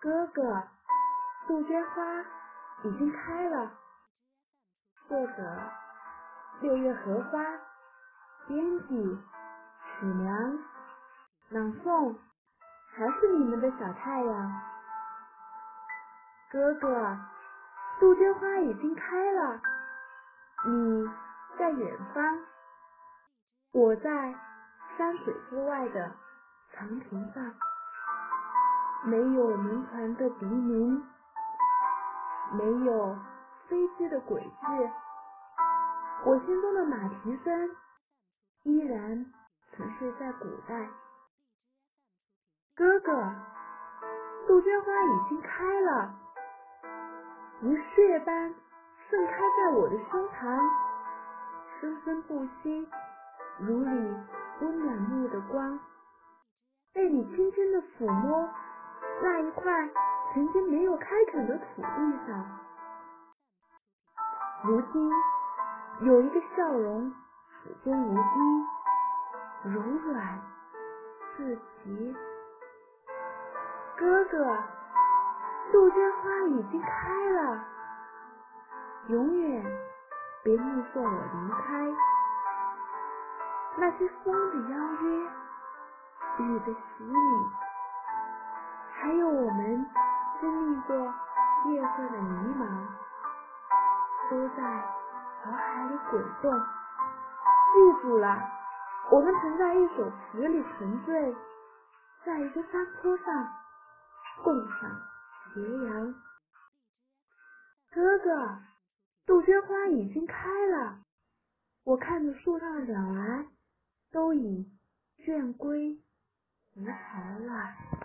哥哥，杜鹃花已经开了。作者：六月荷花，编辑：史良，朗诵：还是你们的小太阳。哥哥，杜鹃花已经开了，你在远方，我在山水之外的长亭上。没有轮船的笛鸣，没有飞机的轨迹，我心中的马蹄声依然沉睡在古代。哥哥，杜鹃花已经开了，如血般盛开在我的胸膛，生生不息，如你温暖目的光，被你轻轻的抚摸。那一块曾经没有开垦的土地上，如今有一个笑容，始终如一，柔软至极。哥哥，杜鹃花已经开了，永远别目送我离开。那些风的邀约，雨的洗礼。还有我们经历过夜色的迷茫，都在脑海里滚动。记住了，我们曾在一首词里沉醉，在一个山坡上共赏斜阳。哥哥，杜鹃花已经开了，我看着树上的鸟儿都已倦归胡巢了。